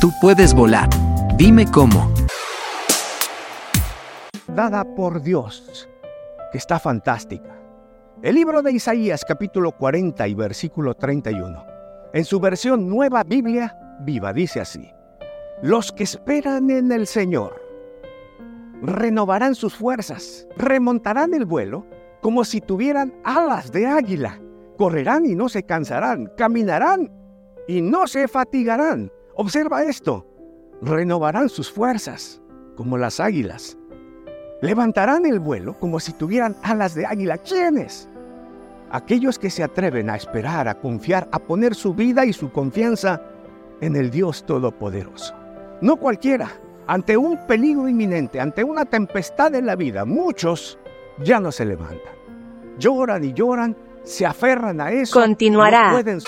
Tú puedes volar. Dime cómo. Dada por Dios, que está fantástica. El libro de Isaías capítulo 40 y versículo 31. En su versión Nueva Biblia Viva dice así. Los que esperan en el Señor renovarán sus fuerzas, remontarán el vuelo como si tuvieran alas de águila, correrán y no se cansarán, caminarán y no se fatigarán. Observa esto, renovarán sus fuerzas como las águilas, levantarán el vuelo como si tuvieran alas de águila. ¿Quiénes? Aquellos que se atreven a esperar, a confiar, a poner su vida y su confianza en el Dios Todopoderoso. No cualquiera. Ante un peligro inminente, ante una tempestad en la vida, muchos ya no se levantan. Lloran y lloran, se aferran a eso. Continuará. No pueden